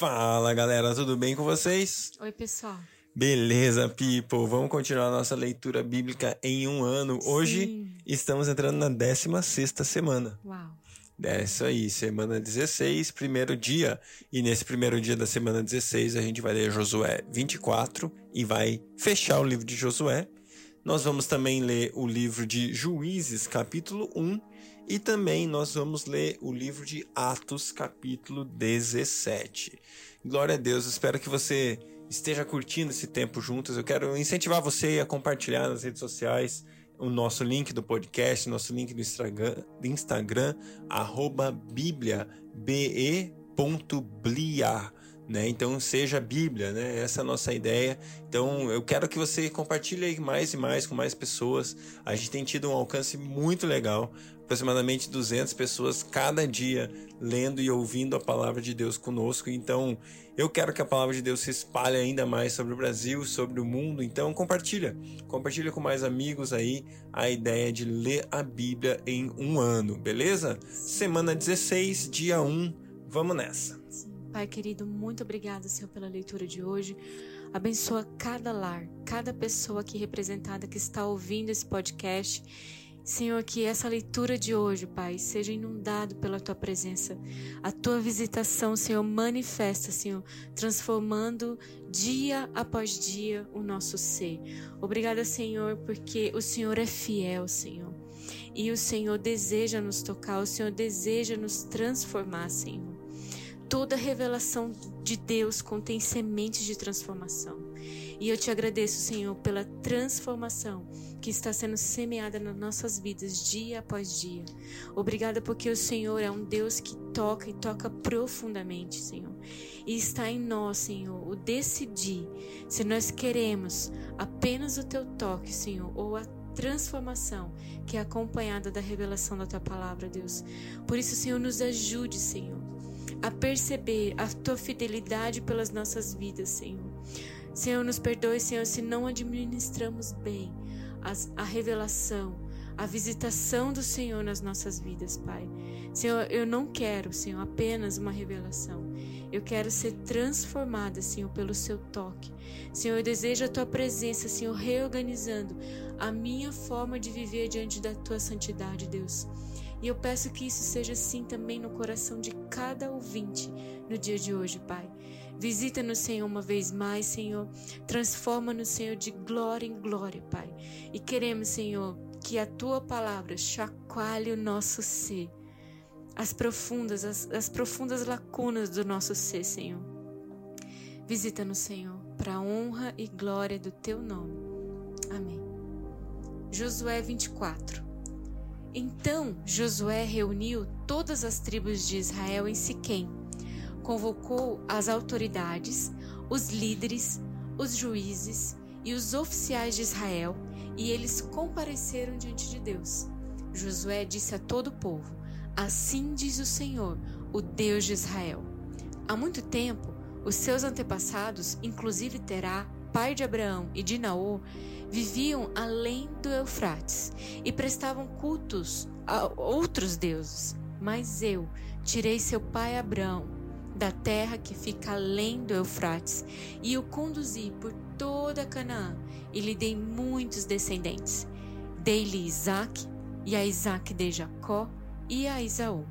Fala galera, tudo bem com vocês? Oi, pessoal. Beleza, people. Vamos continuar a nossa leitura bíblica em um ano. Hoje Sim. estamos entrando na 16 semana. Uau. É isso aí, semana 16, primeiro dia. E nesse primeiro dia da semana 16, a gente vai ler Josué 24 e vai fechar o livro de Josué. Nós vamos também ler o livro de Juízes, capítulo 1, e também nós vamos ler o livro de Atos, capítulo 17. Glória a Deus, espero que você esteja curtindo esse tempo juntos. Eu quero incentivar você a compartilhar nas redes sociais o nosso link do podcast, nosso link do Instagram, do Instagram arroba né? Então seja Bíblia, né? Essa é a nossa ideia. Então eu quero que você compartilhe mais e mais com mais pessoas. A gente tem tido um alcance muito legal, aproximadamente 200 pessoas cada dia lendo e ouvindo a palavra de Deus conosco. Então eu quero que a palavra de Deus se espalhe ainda mais sobre o Brasil, sobre o mundo. Então compartilha, compartilha com mais amigos aí a ideia de ler a Bíblia em um ano, beleza? Semana 16, dia 1, vamos nessa. Pai querido, muito obrigada, Senhor, pela leitura de hoje. Abençoa cada lar, cada pessoa aqui representada que está ouvindo esse podcast. Senhor, que essa leitura de hoje, Pai, seja inundado pela tua presença. A tua visitação, Senhor, manifesta, Senhor, transformando dia após dia o nosso ser. Obrigada, Senhor, porque o Senhor é fiel, Senhor. E o Senhor deseja nos tocar, o Senhor deseja nos transformar, Senhor. Toda revelação de Deus contém sementes de transformação. E eu te agradeço, Senhor, pela transformação que está sendo semeada nas nossas vidas dia após dia. Obrigada porque o Senhor é um Deus que toca e toca profundamente, Senhor. E está em nós, Senhor, o decidir se nós queremos apenas o teu toque, Senhor, ou a transformação que é acompanhada da revelação da tua palavra, Deus. Por isso, Senhor, nos ajude, Senhor a perceber a tua fidelidade pelas nossas vidas, Senhor. Senhor, nos perdoe, Senhor, se não administramos bem as, a revelação, a visitação do Senhor nas nossas vidas, Pai. Senhor, eu não quero, Senhor, apenas uma revelação. Eu quero ser transformada, Senhor, pelo seu toque. Senhor, eu desejo a tua presença, Senhor, reorganizando a minha forma de viver diante da tua santidade, Deus. E eu peço que isso seja assim também no coração de cada ouvinte no dia de hoje, Pai. Visita-nos, Senhor, uma vez mais, Senhor. Transforma-nos, Senhor, de glória em glória, Pai. E queremos, Senhor, que a tua palavra chacoalhe o nosso ser. As profundas, as, as profundas lacunas do nosso ser, Senhor. Visita-nos, Senhor, para a honra e glória do teu nome. Amém. Josué 24. Então Josué reuniu todas as tribos de Israel em Siquém, convocou as autoridades, os líderes, os juízes e os oficiais de Israel, e eles compareceram diante de Deus. Josué disse a todo o povo: Assim diz o Senhor, o Deus de Israel. Há muito tempo, os seus antepassados, inclusive Terá, pai de Abraão e de Naor, viviam além do Eufrates e prestavam cultos a outros deuses. Mas eu tirei seu pai Abraão da terra que fica além do Eufrates e o conduzi por toda Canaã e lhe dei muitos descendentes. Dei-lhe Isaac e a Isaac dei Jacó e a Esaú.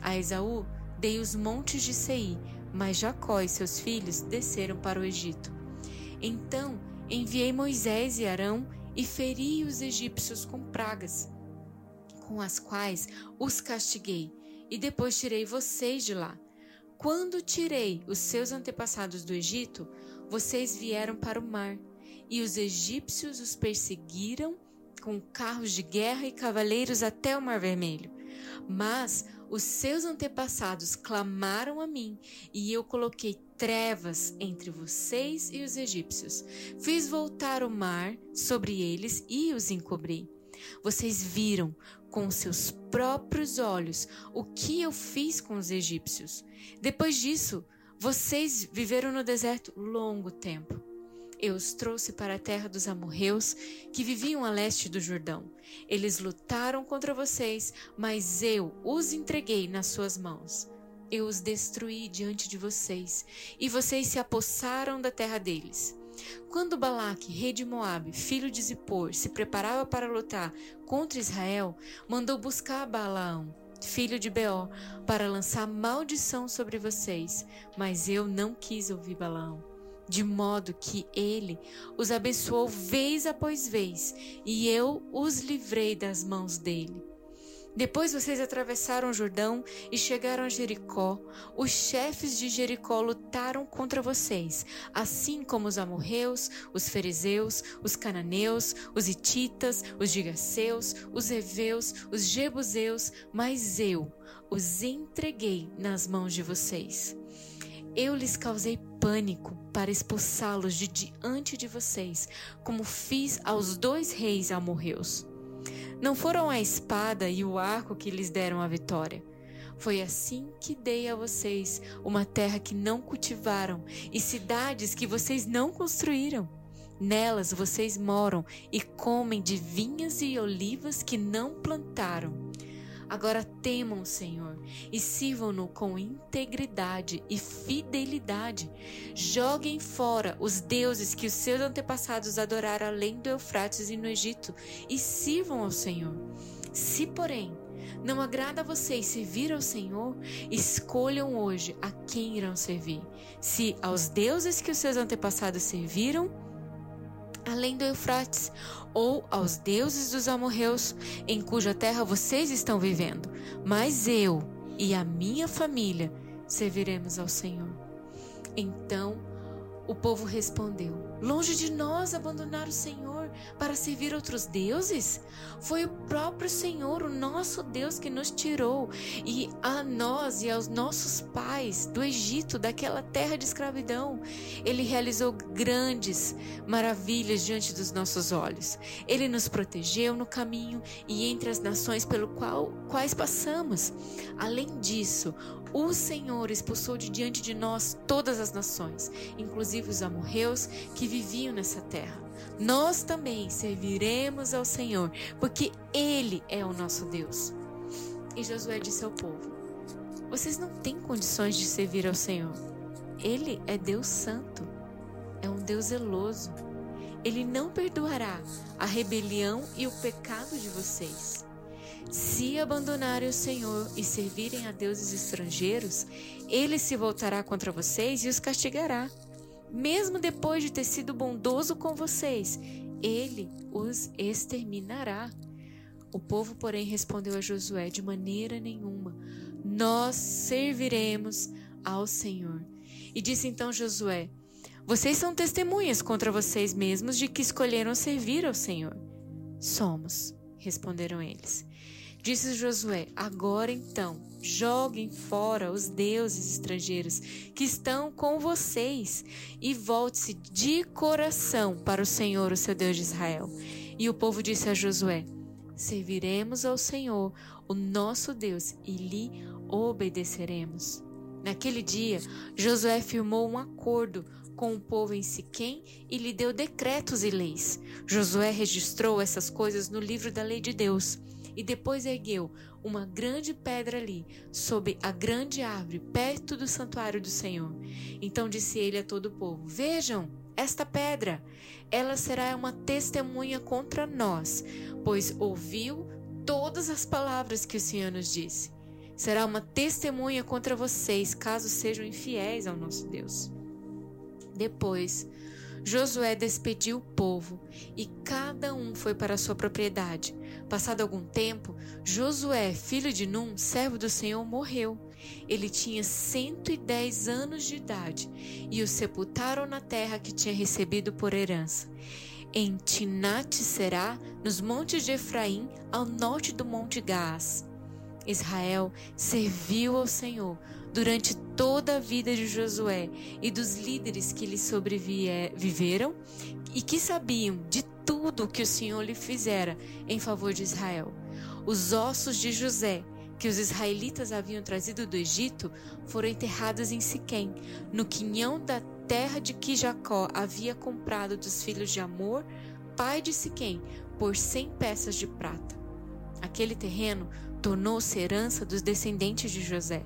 A Esaú dei os montes de Seir, mas Jacó e seus filhos desceram para o Egito. Então enviei Moisés e Arão e feri os egípcios com pragas, com as quais os castiguei, e depois tirei vocês de lá. Quando tirei os seus antepassados do Egito, vocês vieram para o mar, e os egípcios os perseguiram com carros de guerra e cavaleiros até o Mar Vermelho. Mas os seus antepassados clamaram a mim, e eu coloquei trevas entre vocês e os egípcios. Fiz voltar o mar sobre eles e os encobri. Vocês viram com seus próprios olhos o que eu fiz com os egípcios. Depois disso, vocês viveram no deserto longo tempo. Eu os trouxe para a terra dos amorreus, que viviam a leste do Jordão. Eles lutaram contra vocês, mas eu os entreguei nas suas mãos. eu os destruí diante de vocês, e vocês se apossaram da terra deles. Quando Balaque, rei de Moabe, filho de Zippor, se preparava para lutar contra Israel, mandou buscar Balaão, filho de Beó, para lançar maldição sobre vocês, mas eu não quis ouvir Balaão. De modo que ele os abençoou vez após vez, e eu os livrei das mãos dele. Depois vocês atravessaram o Jordão e chegaram a Jericó. Os chefes de Jericó lutaram contra vocês, assim como os amorreus, os fariseus, os cananeus, os hititas, os gigaseus, os heveus, os jebuseus, mas eu os entreguei nas mãos de vocês. Eu lhes causei pânico para expulsá-los de diante de vocês, como fiz aos dois reis amorreus. Não foram a espada e o arco que lhes deram a vitória. Foi assim que dei a vocês uma terra que não cultivaram e cidades que vocês não construíram. Nelas vocês moram e comem de vinhas e olivas que não plantaram. Agora temam o Senhor e sirvam-no com integridade e fidelidade. Joguem fora os deuses que os seus antepassados adoraram além do Eufrates e no Egito e sirvam ao Senhor. Se, porém, não agrada a vocês servir ao Senhor, escolham hoje a quem irão servir. Se aos deuses que os seus antepassados serviram, além do Eufrates, ou aos deuses dos amorreus, em cuja terra vocês estão vivendo. Mas eu e a minha família serviremos ao Senhor. Então o povo respondeu: Longe de nós abandonar o Senhor para servir outros deuses? Foi o próprio Senhor, o nosso Deus, que nos tirou e a nós e aos nossos pais do Egito, daquela terra de escravidão. Ele realizou grandes maravilhas diante dos nossos olhos. Ele nos protegeu no caminho e entre as nações pelo qual quais passamos. Além disso, o Senhor expulsou de diante de nós todas as nações, inclusive os amorreus que viviam nessa terra. Nós também serviremos ao Senhor, porque Ele é o nosso Deus. E Josué disse ao povo: Vocês não têm condições de servir ao Senhor. Ele é Deus Santo, é um Deus zeloso. Ele não perdoará a rebelião e o pecado de vocês. Se abandonarem o Senhor e servirem a deuses estrangeiros, ele se voltará contra vocês e os castigará. Mesmo depois de ter sido bondoso com vocês, ele os exterminará. O povo, porém, respondeu a Josué: De maneira nenhuma, nós serviremos ao Senhor. E disse então Josué: Vocês são testemunhas contra vocês mesmos de que escolheram servir ao Senhor. Somos, responderam eles. Disse Josué: Agora então, joguem fora os deuses estrangeiros que estão com vocês e volte-se de coração para o Senhor, o seu Deus de Israel. E o povo disse a Josué: Serviremos ao Senhor, o nosso Deus, e lhe obedeceremos. Naquele dia, Josué firmou um acordo com o povo em Siquém e lhe deu decretos e leis. Josué registrou essas coisas no livro da lei de Deus e depois ergueu uma grande pedra ali, sob a grande árvore, perto do santuário do Senhor. Então disse ele a todo o povo: Vejam esta pedra, ela será uma testemunha contra nós, pois ouviu todas as palavras que o Senhor nos disse. Será uma testemunha contra vocês, caso sejam infiéis ao nosso Deus. Depois, Josué despediu o povo e cada um foi para sua propriedade. Passado algum tempo, Josué, filho de Num, servo do Senhor, morreu. Ele tinha 110 anos de idade e o sepultaram na terra que tinha recebido por herança. Em Tinate-Será, nos montes de Efraim, ao norte do monte Gás. Israel serviu ao Senhor durante toda a vida de Josué e dos líderes que lhe sobreviveram e que sabiam de tudo o que o Senhor lhe fizera em favor de Israel. Os ossos de José, que os israelitas haviam trazido do Egito, foram enterrados em Siquém, no quinhão da terra de que Jacó havia comprado dos filhos de Amor, pai de Siquém, por cem peças de prata. Aquele terreno tornou-se herança dos descendentes de José.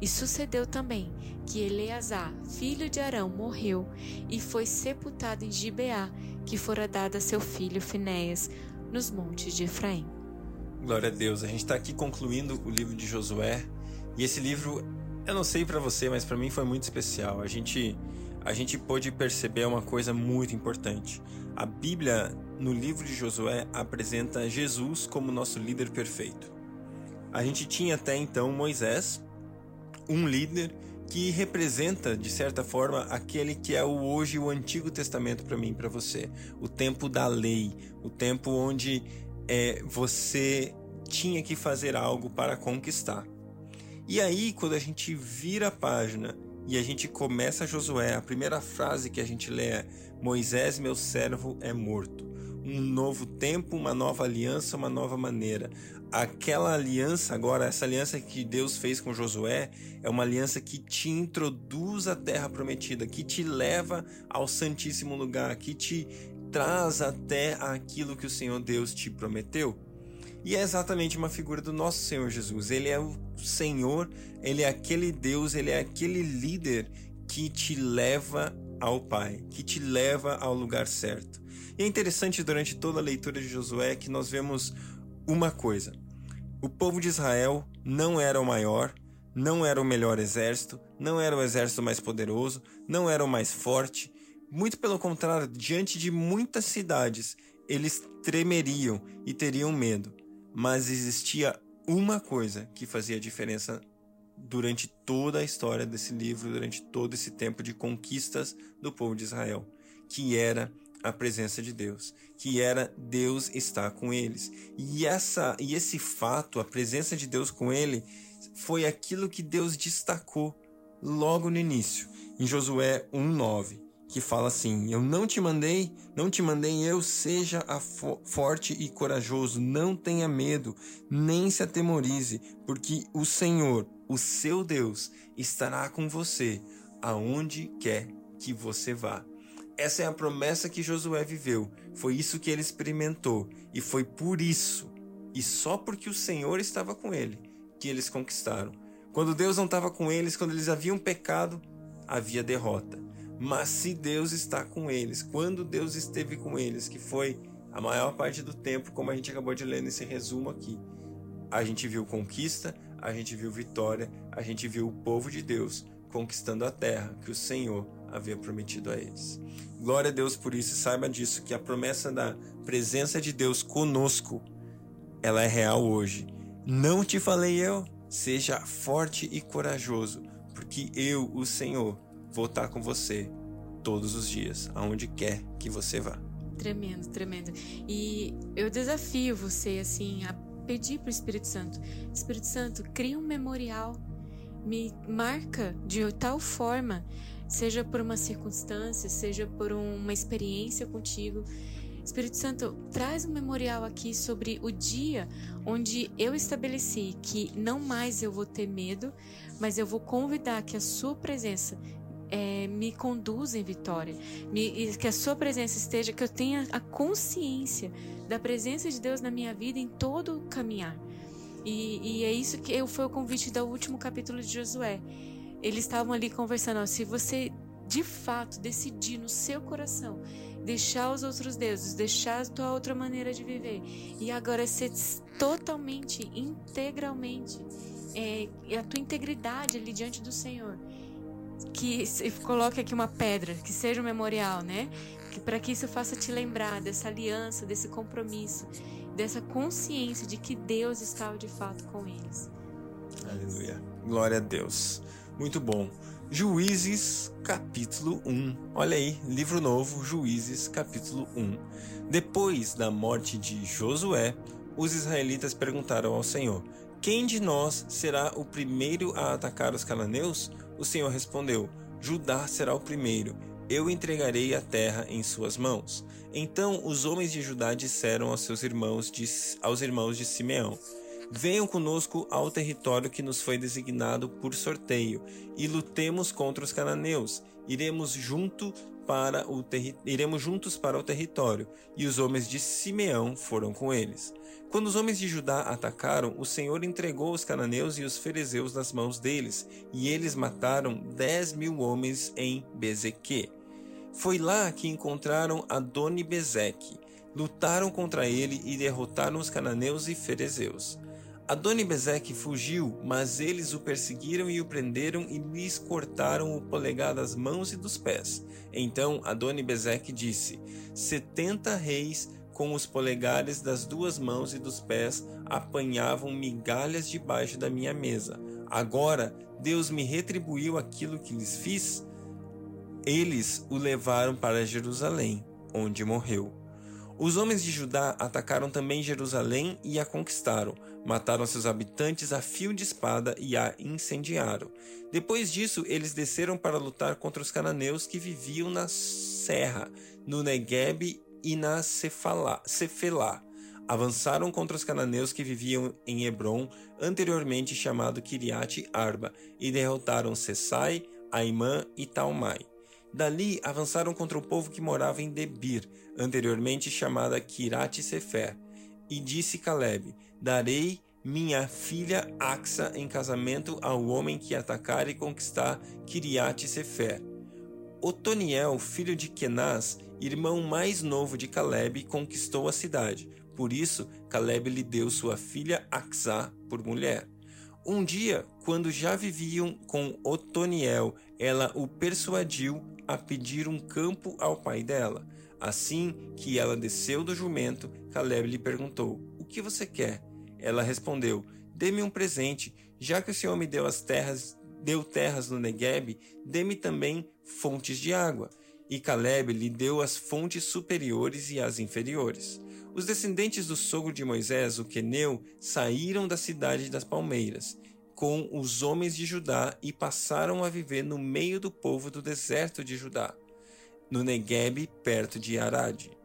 E sucedeu também que Eleazar, filho de Arão, morreu e foi sepultado em Gibeá, que fora dada a seu filho Finéias, nos montes de Efraim. Glória a Deus. A gente está aqui concluindo o livro de Josué e esse livro, eu não sei para você, mas para mim foi muito especial. A gente a gente pôde perceber uma coisa muito importante. A Bíblia, no livro de Josué, apresenta Jesus como nosso líder perfeito. A gente tinha até então Moisés, um líder que representa, de certa forma, aquele que é o hoje o Antigo Testamento para mim para você. O tempo da lei, o tempo onde é, você tinha que fazer algo para conquistar. E aí, quando a gente vira a página e a gente começa Josué, a primeira frase que a gente lê é: Moisés, meu servo, é morto um novo tempo, uma nova aliança, uma nova maneira. Aquela aliança agora, essa aliança que Deus fez com Josué, é uma aliança que te introduz à terra prometida, que te leva ao santíssimo lugar, que te traz até aquilo que o Senhor Deus te prometeu. E é exatamente uma figura do nosso Senhor Jesus. Ele é o Senhor, ele é aquele Deus, ele é aquele líder que te leva ao Pai, que te leva ao lugar certo. E é interessante durante toda a leitura de Josué que nós vemos uma coisa: o povo de Israel não era o maior, não era o melhor exército, não era o exército mais poderoso, não era o mais forte. Muito pelo contrário, diante de muitas cidades, eles tremeriam e teriam medo. Mas existia uma coisa que fazia diferença durante toda a história desse livro, durante todo esse tempo de conquistas do povo de Israel, que era a presença de Deus, que era Deus estar com eles. E essa e esse fato, a presença de Deus com ele, foi aquilo que Deus destacou logo no início, em Josué 1:9, que fala assim: Eu não te mandei, não te mandei eu, seja fo forte e corajoso, não tenha medo, nem se atemorize, porque o Senhor, o seu Deus, estará com você aonde quer que você vá. Essa é a promessa que Josué viveu. Foi isso que ele experimentou. E foi por isso, e só porque o Senhor estava com ele, que eles conquistaram. Quando Deus não estava com eles, quando eles haviam pecado, havia derrota. Mas se Deus está com eles, quando Deus esteve com eles, que foi a maior parte do tempo, como a gente acabou de ler nesse resumo aqui, a gente viu conquista, a gente viu vitória, a gente viu o povo de Deus conquistando a terra que o Senhor havia prometido a eles. Glória a Deus por isso, saiba disso, que a promessa da presença de Deus conosco, ela é real hoje. Não te falei eu? Seja forte e corajoso, porque eu, o Senhor, vou estar com você todos os dias, aonde quer que você vá. Tremendo, tremendo. E eu desafio você, assim, a pedir para o Espírito Santo: Espírito Santo, cria um memorial, me marca de tal forma seja por uma circunstância, seja por uma experiência contigo. Espírito Santo, traz um memorial aqui sobre o dia onde eu estabeleci que não mais eu vou ter medo, mas eu vou convidar que a Sua presença é, me conduza em vitória, me, que a Sua presença esteja, que eu tenha a consciência da presença de Deus na minha vida em todo o caminhar. E, e é isso que eu, foi o convite do último capítulo de Josué eles estavam ali conversando. Ó, se você de fato decidir no seu coração deixar os outros deuses, deixar a tua outra maneira de viver e agora ser totalmente, integralmente, é, a tua integridade ali diante do Senhor, que se coloque aqui uma pedra, que seja um memorial, né? Que para que isso faça te lembrar dessa aliança, desse compromisso, dessa consciência de que Deus estava de fato com eles. Aleluia. Glória a Deus. Muito bom. Juízes, capítulo 1. Olha aí, livro novo, Juízes, capítulo 1. Depois da morte de Josué, os israelitas perguntaram ao Senhor: Quem de nós será o primeiro a atacar os cananeus? O Senhor respondeu: Judá será o primeiro. Eu entregarei a terra em suas mãos. Então os homens de Judá disseram aos seus irmãos de, aos irmãos de Simeão: Venham conosco ao território que nos foi designado por sorteio, e lutemos contra os cananeus, iremos junto para o iremos juntos para o território, e os homens de Simeão foram com eles. Quando os homens de Judá atacaram, o Senhor entregou os cananeus e os fariseus nas mãos deles, e eles mataram dez mil homens em Bezeque. Foi lá que encontraram Adoni-Bezeque, lutaram contra ele e derrotaram os cananeus e ferezeus. Adoni-Bezeque fugiu, mas eles o perseguiram e o prenderam e lhes cortaram o polegar das mãos e dos pés. Então Adoni-Bezeque disse: Setenta reis com os polegares das duas mãos e dos pés apanhavam migalhas debaixo da minha mesa. Agora Deus me retribuiu aquilo que lhes fiz. Eles o levaram para Jerusalém, onde morreu. Os homens de Judá atacaram também Jerusalém e a conquistaram. Mataram seus habitantes a fio de espada e a incendiaram. Depois disso, eles desceram para lutar contra os cananeus que viviam na serra, no Negueb e na Cefalá, Cefelá. Avançaram contra os cananeus que viviam em Hebron, anteriormente chamado Kiriat Arba, e derrotaram Sessai, Aimã e Talmai. Dali avançaram contra o povo que morava em Debir, anteriormente chamada Kirat Sefer. E disse Caleb: Darei minha filha Axa em casamento ao homem que atacar e conquistar Kiriat Sefer. Otoniel, filho de Kenaz, irmão mais novo de Caleb, conquistou a cidade. Por isso, Caleb lhe deu sua filha Axá por mulher. Um dia, quando já viviam com Otoniel, ela o persuadiu a pedir um campo ao pai dela. Assim que ela desceu do jumento, Caleb lhe perguntou: O que você quer? Ela respondeu: Dê-me um presente, já que o Senhor me deu as terras, deu terras no Negueb, dê-me também fontes de água. E Caleb lhe deu as fontes superiores e as inferiores. Os descendentes do sogro de Moisés, o Queneu, saíram da cidade das palmeiras com os homens de Judá e passaram a viver no meio do povo do deserto de Judá, no Negueb, perto de Arad.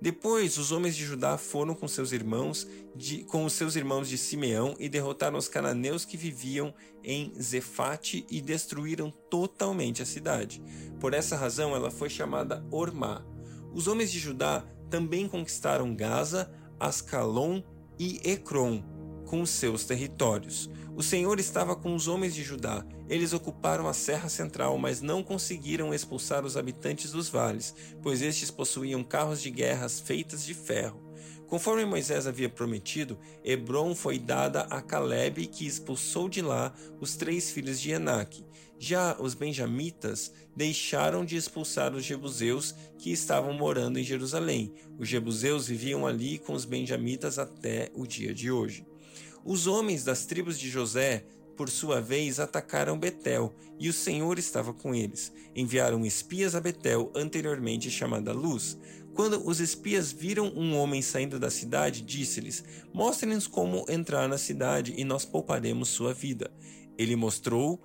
Depois, os homens de Judá foram com seus irmãos, de, com os seus irmãos de Simeão e derrotaram os cananeus que viviam em Zefate e destruíram totalmente a cidade. Por essa razão, ela foi chamada Ormá. Os homens de Judá também conquistaram Gaza, Ascalon e Ecrom com seus territórios. O Senhor estava com os homens de Judá. Eles ocuparam a serra central, mas não conseguiram expulsar os habitantes dos vales, pois estes possuíam carros de guerras feitas de ferro. Conforme Moisés havia prometido, Hebron foi dada a Caleb, que expulsou de lá os três filhos de Enaque. Já os benjamitas deixaram de expulsar os jebuseus que estavam morando em Jerusalém. Os jebuseus viviam ali com os benjamitas até o dia de hoje. Os homens das tribos de José, por sua vez, atacaram Betel, e o Senhor estava com eles. Enviaram espias a Betel, anteriormente chamada Luz. Quando os espias viram um homem saindo da cidade, disse-lhes: Mostrem-nos como entrar na cidade e nós pouparemos sua vida. Ele mostrou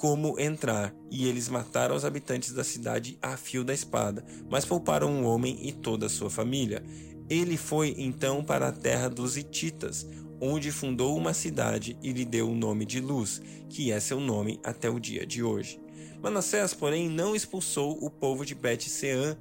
como entrar, e eles mataram os habitantes da cidade a fio da espada, mas pouparam um homem e toda a sua família. Ele foi então para a terra dos Hititas, onde fundou uma cidade e lhe deu o nome de Luz, que é seu nome até o dia de hoje. Manassés, porém, não expulsou o povo de Bet-Sean,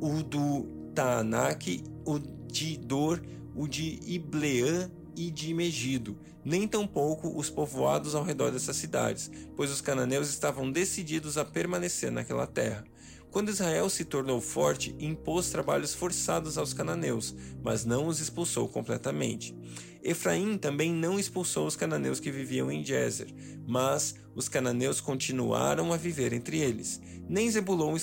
o do Taanac, o de Dor, o de Ibleã e de Megido, nem tampouco os povoados ao redor dessas cidades, pois os cananeus estavam decididos a permanecer naquela terra. Quando Israel se tornou forte, impôs trabalhos forçados aos cananeus, mas não os expulsou completamente. Efraim também não expulsou os cananeus que viviam em Jezer, mas os cananeus continuaram a viver entre eles. Nem Zebulon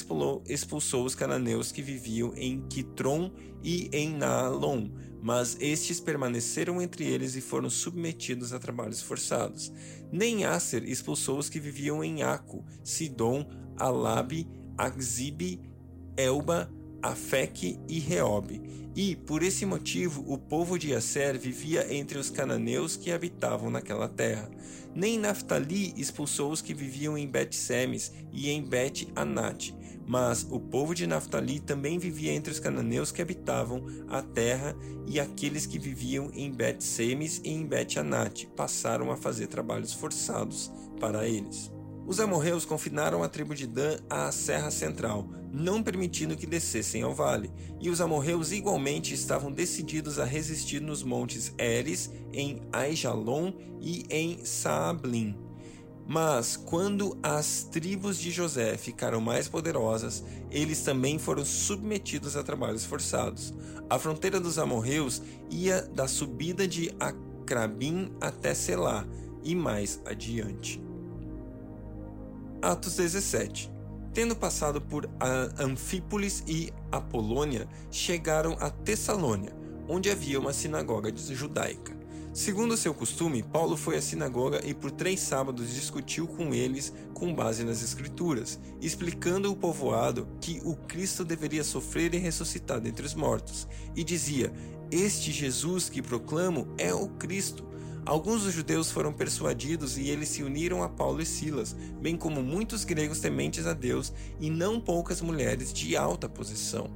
expulsou os cananeus que viviam em Quitron e em Naalon, mas estes permaneceram entre eles e foram submetidos a trabalhos forçados. Nem Aser expulsou os que viviam em Aco, Sidom, Alabe, Akzibe, Elba, Afec e Reob. E, por esse motivo, o povo de Asser vivia entre os cananeus que habitavam naquela terra. Nem Naphtali expulsou os que viviam em Bet-Semes e em Bet-Anat, mas o povo de Naphtali também vivia entre os cananeus que habitavam a terra e aqueles que viviam em Bet-Semes e em Bet-Anat passaram a fazer trabalhos forçados para eles. Os amorreus confinaram a tribo de Dan à serra central, não permitindo que descessem ao vale, e os amorreus igualmente estavam decididos a resistir nos montes Eres, em Aijalon e em Saablim. Mas quando as tribos de José ficaram mais poderosas, eles também foram submetidos a trabalhos forçados. A fronteira dos amorreus ia da subida de Acrabim até Selá e mais adiante. Atos 17. Tendo passado por Anfípolis e Apolônia, chegaram a Tessalônia, onde havia uma sinagoga judaica. Segundo seu costume, Paulo foi à sinagoga e por três sábados discutiu com eles com base nas Escrituras, explicando ao povoado que o Cristo deveria sofrer e ressuscitar dentre os mortos, e dizia: Este Jesus que proclamo é o Cristo. Alguns dos judeus foram persuadidos e eles se uniram a Paulo e Silas, bem como muitos gregos tementes a Deus e não poucas mulheres de alta posição.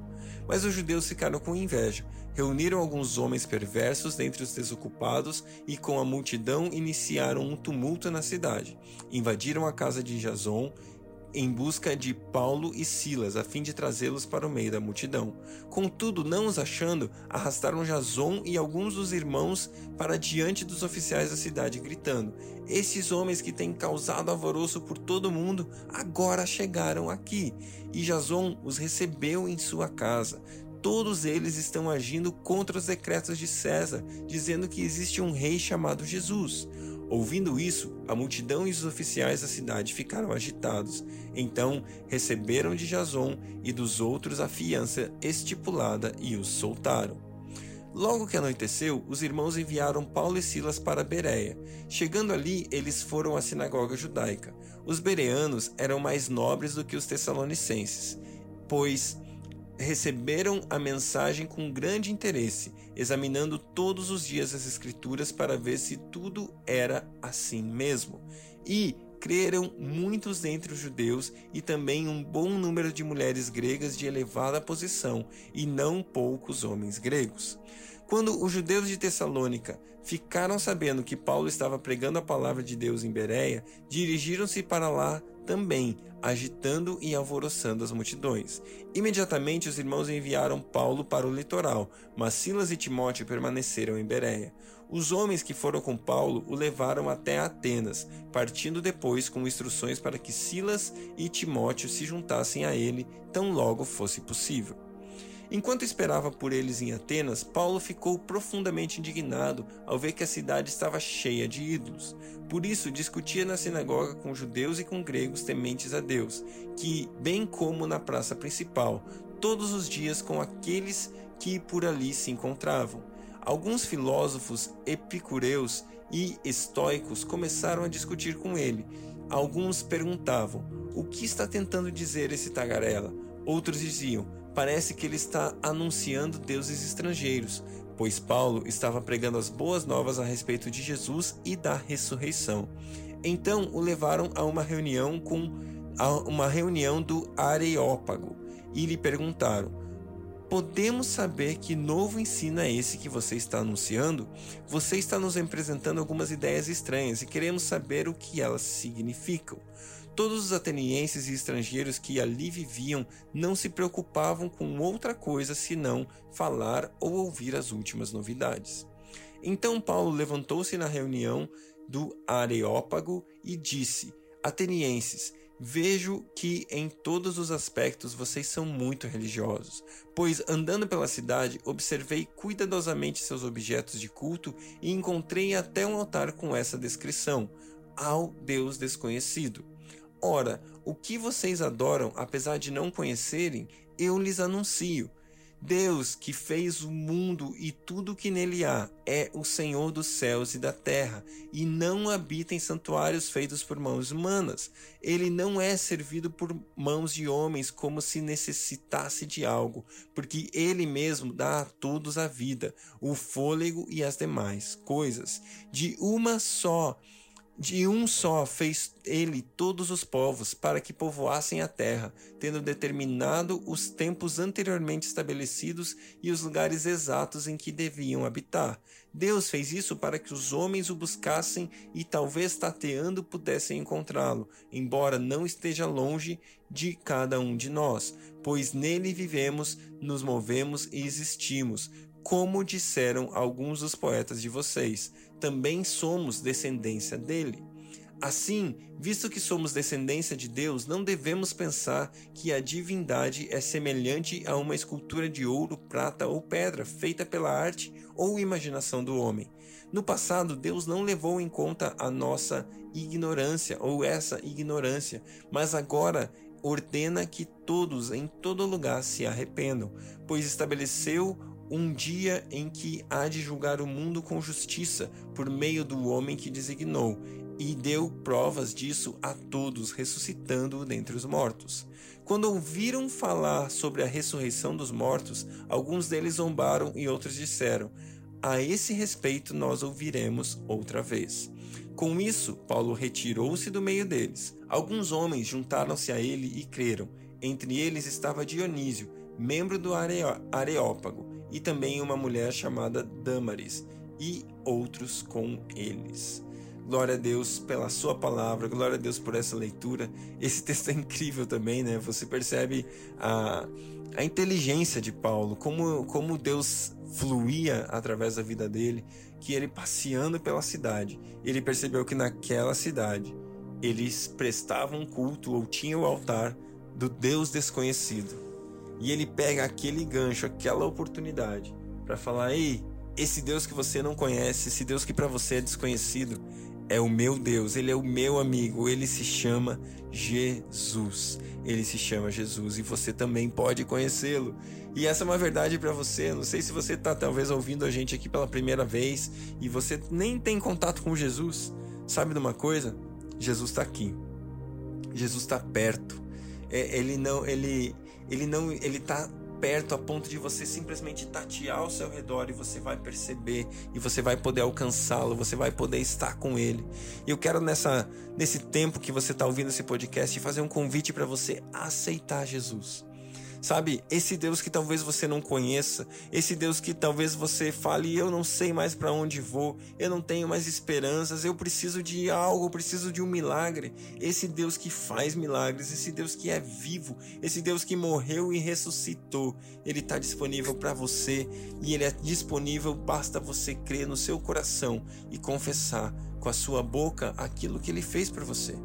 Mas os judeus ficaram com inveja, reuniram alguns homens perversos dentre os desocupados e com a multidão iniciaram um tumulto na cidade. Invadiram a casa de Jason em busca de Paulo e Silas, a fim de trazê-los para o meio da multidão. Contudo, não os achando, arrastaram Jason e alguns dos irmãos para diante dos oficiais da cidade, gritando: Esses homens que têm causado alvoroço por todo mundo, agora chegaram aqui. E Jason os recebeu em sua casa. Todos eles estão agindo contra os decretos de César, dizendo que existe um rei chamado Jesus. Ouvindo isso, a multidão e os oficiais da cidade ficaram agitados. Então receberam de Jason e dos outros a fiança estipulada e os soltaram. Logo que anoiteceu, os irmãos enviaram Paulo e Silas para Bereia. Chegando ali, eles foram à sinagoga judaica. Os bereanos eram mais nobres do que os tessalonicenses, pois receberam a mensagem com grande interesse, examinando todos os dias as Escrituras para ver se tudo era assim mesmo. E creram muitos dentre os judeus e também um bom número de mulheres gregas de elevada posição, e não poucos homens gregos. Quando os judeus de Tessalônica ficaram sabendo que Paulo estava pregando a palavra de Deus em Bereia, dirigiram-se para lá também, agitando e alvoroçando as multidões. Imediatamente os irmãos enviaram Paulo para o litoral, mas Silas e Timóteo permaneceram em Bereia. Os homens que foram com Paulo o levaram até Atenas, partindo depois com instruções para que Silas e Timóteo se juntassem a ele tão logo fosse possível. Enquanto esperava por eles em Atenas, Paulo ficou profundamente indignado ao ver que a cidade estava cheia de ídolos. Por isso, discutia na sinagoga com judeus e com gregos tementes a Deus, que, bem como na praça principal, todos os dias com aqueles que por ali se encontravam. Alguns filósofos epicureus e estoicos começaram a discutir com ele. Alguns perguntavam: O que está tentando dizer esse tagarela? Outros diziam: parece que ele está anunciando deuses estrangeiros, pois Paulo estava pregando as boas novas a respeito de Jesus e da ressurreição. Então o levaram a uma reunião com a uma reunião do Areópago e lhe perguntaram: Podemos saber que novo ensino é esse que você está anunciando? Você está nos apresentando algumas ideias estranhas e queremos saber o que elas significam. Todos os atenienses e estrangeiros que ali viviam não se preocupavam com outra coisa senão falar ou ouvir as últimas novidades. Então Paulo levantou-se na reunião do Areópago e disse: Atenienses, vejo que em todos os aspectos vocês são muito religiosos, pois andando pela cidade observei cuidadosamente seus objetos de culto e encontrei até um altar com essa descrição: ao Deus desconhecido. Ora, o que vocês adoram, apesar de não conhecerem, eu lhes anuncio. Deus, que fez o mundo e tudo que nele há, é o Senhor dos céus e da terra, e não habita em santuários feitos por mãos humanas. Ele não é servido por mãos de homens como se necessitasse de algo, porque ele mesmo dá a todos a vida, o fôlego e as demais coisas. De uma só De um só fez ele todos os povos para que povoassem a terra, tendo determinado os tempos anteriormente estabelecidos e os lugares exatos em que deviam habitar. Deus fez isso para que os homens o buscassem e talvez tateando pudessem encontrá-lo, embora não esteja longe de cada um de nós, pois nele vivemos, nos movemos e existimos, como disseram alguns dos poetas de vocês também somos descendência dele. Assim, visto que somos descendência de Deus, não devemos pensar que a divindade é semelhante a uma escultura de ouro, prata ou pedra feita pela arte ou imaginação do homem. No passado, Deus não levou em conta a nossa ignorância ou essa ignorância, mas agora ordena que todos em todo lugar se arrependam, pois estabeleceu um dia em que há de julgar o mundo com justiça por meio do homem que designou, e deu provas disso a todos, ressuscitando-o dentre os mortos. Quando ouviram falar sobre a ressurreição dos mortos, alguns deles zombaram e outros disseram: A esse respeito nós ouviremos outra vez. Com isso, Paulo retirou-se do meio deles. Alguns homens juntaram-se a ele e creram. Entre eles estava Dionísio, membro do Areópago e também uma mulher chamada Damaris, e outros com eles. Glória a Deus pela sua palavra, glória a Deus por essa leitura. Esse texto é incrível também, né? Você percebe a, a inteligência de Paulo, como, como Deus fluía através da vida dele, que ele passeando pela cidade, ele percebeu que naquela cidade eles prestavam culto ou tinham o altar do Deus desconhecido. E ele pega aquele gancho, aquela oportunidade para falar: "Ei, esse Deus que você não conhece, esse Deus que para você é desconhecido, é o meu Deus, ele é o meu amigo, ele se chama Jesus. Ele se chama Jesus e você também pode conhecê-lo. E essa é uma verdade para você. Não sei se você está talvez ouvindo a gente aqui pela primeira vez e você nem tem contato com Jesus. Sabe de uma coisa? Jesus está aqui. Jesus está perto. É, ele não, ele, ele não, ele tá perto a ponto de você simplesmente tatear ao seu redor e você vai perceber e você vai poder alcançá-lo, você vai poder estar com ele. E eu quero nessa nesse tempo que você está ouvindo esse podcast fazer um convite para você aceitar Jesus. Sabe, esse Deus que talvez você não conheça, esse Deus que talvez você fale, eu não sei mais para onde vou, eu não tenho mais esperanças, eu preciso de algo, eu preciso de um milagre. Esse Deus que faz milagres, esse Deus que é vivo, esse Deus que morreu e ressuscitou, ele está disponível para você e ele é disponível, basta você crer no seu coração e confessar com a sua boca aquilo que ele fez por você.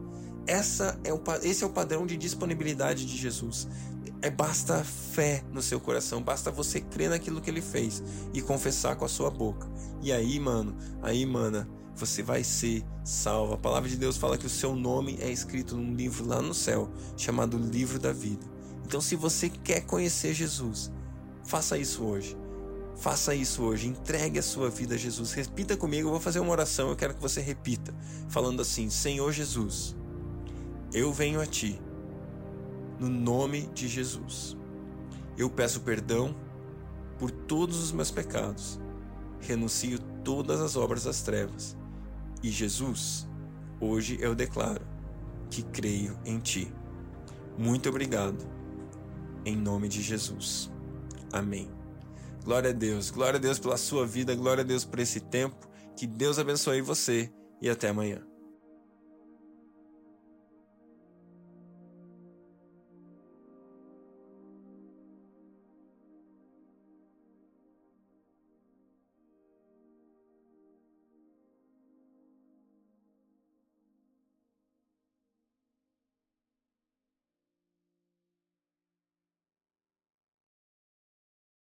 Essa é o, esse é o padrão de disponibilidade de Jesus. É basta fé no seu coração, basta você crer naquilo que ele fez e confessar com a sua boca. E aí, mano, aí, mana, você vai ser salvo. A palavra de Deus fala que o seu nome é escrito num livro lá no céu, chamado Livro da Vida. Então, se você quer conhecer Jesus, faça isso hoje. Faça isso hoje, entregue a sua vida a Jesus. Repita comigo, eu vou fazer uma oração, eu quero que você repita, falando assim: Senhor Jesus, eu venho a ti no nome de Jesus. Eu peço perdão por todos os meus pecados, renuncio todas as obras das trevas. E Jesus, hoje eu declaro que creio em Ti. Muito obrigado, em nome de Jesus. Amém. Glória a Deus, glória a Deus pela sua vida, glória a Deus por esse tempo. Que Deus abençoe você e até amanhã.